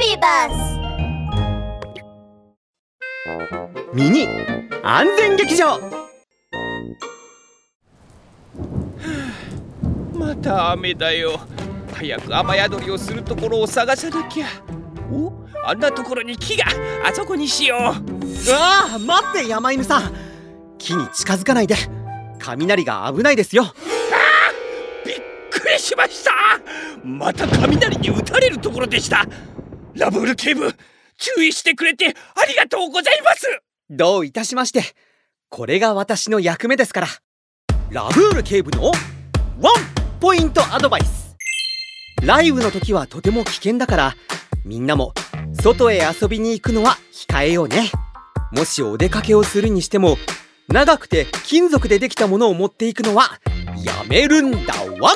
ビバスミニ安全劇場。また雨だよ。早く雨宿りをするところを探さなきゃ。おあんなところに木があそこにしよう。ああ待って山犬さん。木に近づかないで。雷が危ないですよ。びっくりしました。また雷に打たれるところでしたラブール警部注意してくれてありがとうございます。どういたしまして。これが私の役目ですから。ラブール警部のワンポイントアドバイス。ライブの時はとても危険だからみんなも外へ遊びに行くのは控えようね。もしお出かけをするにしても長くて金属でできたものを持っていくのはやめるんだ。ワン